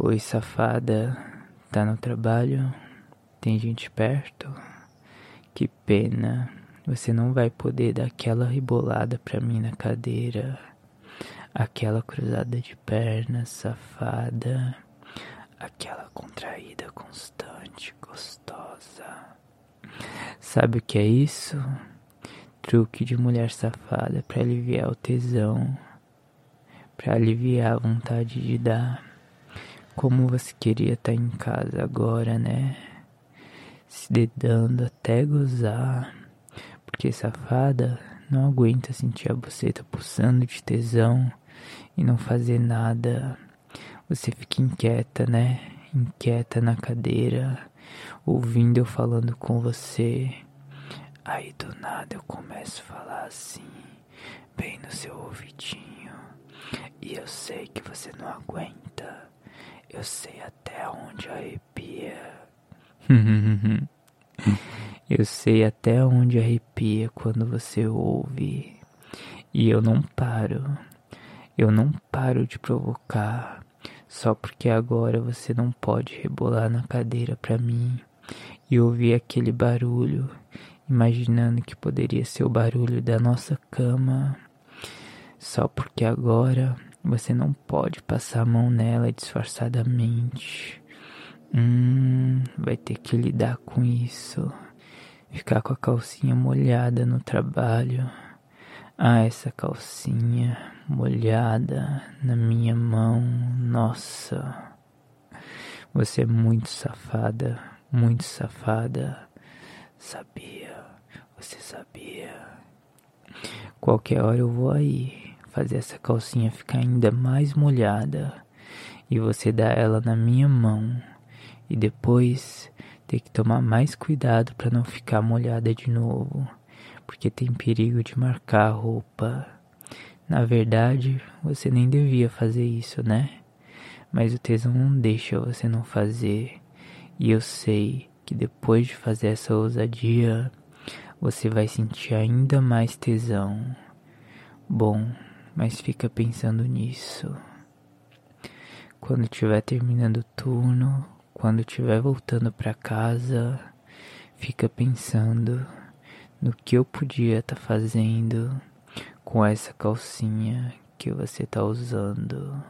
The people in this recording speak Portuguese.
Oi, safada, tá no trabalho? Tem gente perto? Que pena, você não vai poder dar aquela rebolada pra mim na cadeira, aquela cruzada de pernas, safada, aquela contraída constante, gostosa. Sabe o que é isso? Truque de mulher safada pra aliviar o tesão, pra aliviar a vontade de dar. Como você queria estar em casa agora, né? Se dedando até gozar. Porque safada não aguenta sentir a buceta pulsando de tesão e não fazer nada. Você fica inquieta, né? Inquieta na cadeira, ouvindo eu falando com você. Aí do nada eu começo a falar assim, bem no seu ouvidinho. E eu sei que você não aguenta. Eu sei até onde arrepia. eu sei até onde arrepia quando você ouve. E eu não paro. Eu não paro de provocar. Só porque agora você não pode rebolar na cadeira pra mim e ouvir aquele barulho, imaginando que poderia ser o barulho da nossa cama. Só porque agora você não pode passar a mão nela disfarçadamente. Hum, vai ter que lidar com isso. Ficar com a calcinha molhada no trabalho. Ah, essa calcinha molhada na minha mão. Nossa. Você é muito safada, muito safada. Sabia, você sabia. Qualquer hora eu vou aí fazer essa calcinha ficar ainda mais molhada e você dar ela na minha mão e depois ter que tomar mais cuidado para não ficar molhada de novo, porque tem perigo de marcar a roupa. Na verdade, você nem devia fazer isso, né? Mas o tesão não deixa você não fazer. E eu sei que depois de fazer essa ousadia, você vai sentir ainda mais tesão. Bom, mas fica pensando nisso. Quando estiver terminando o turno, quando estiver voltando para casa, fica pensando no que eu podia estar tá fazendo com essa calcinha que você está usando.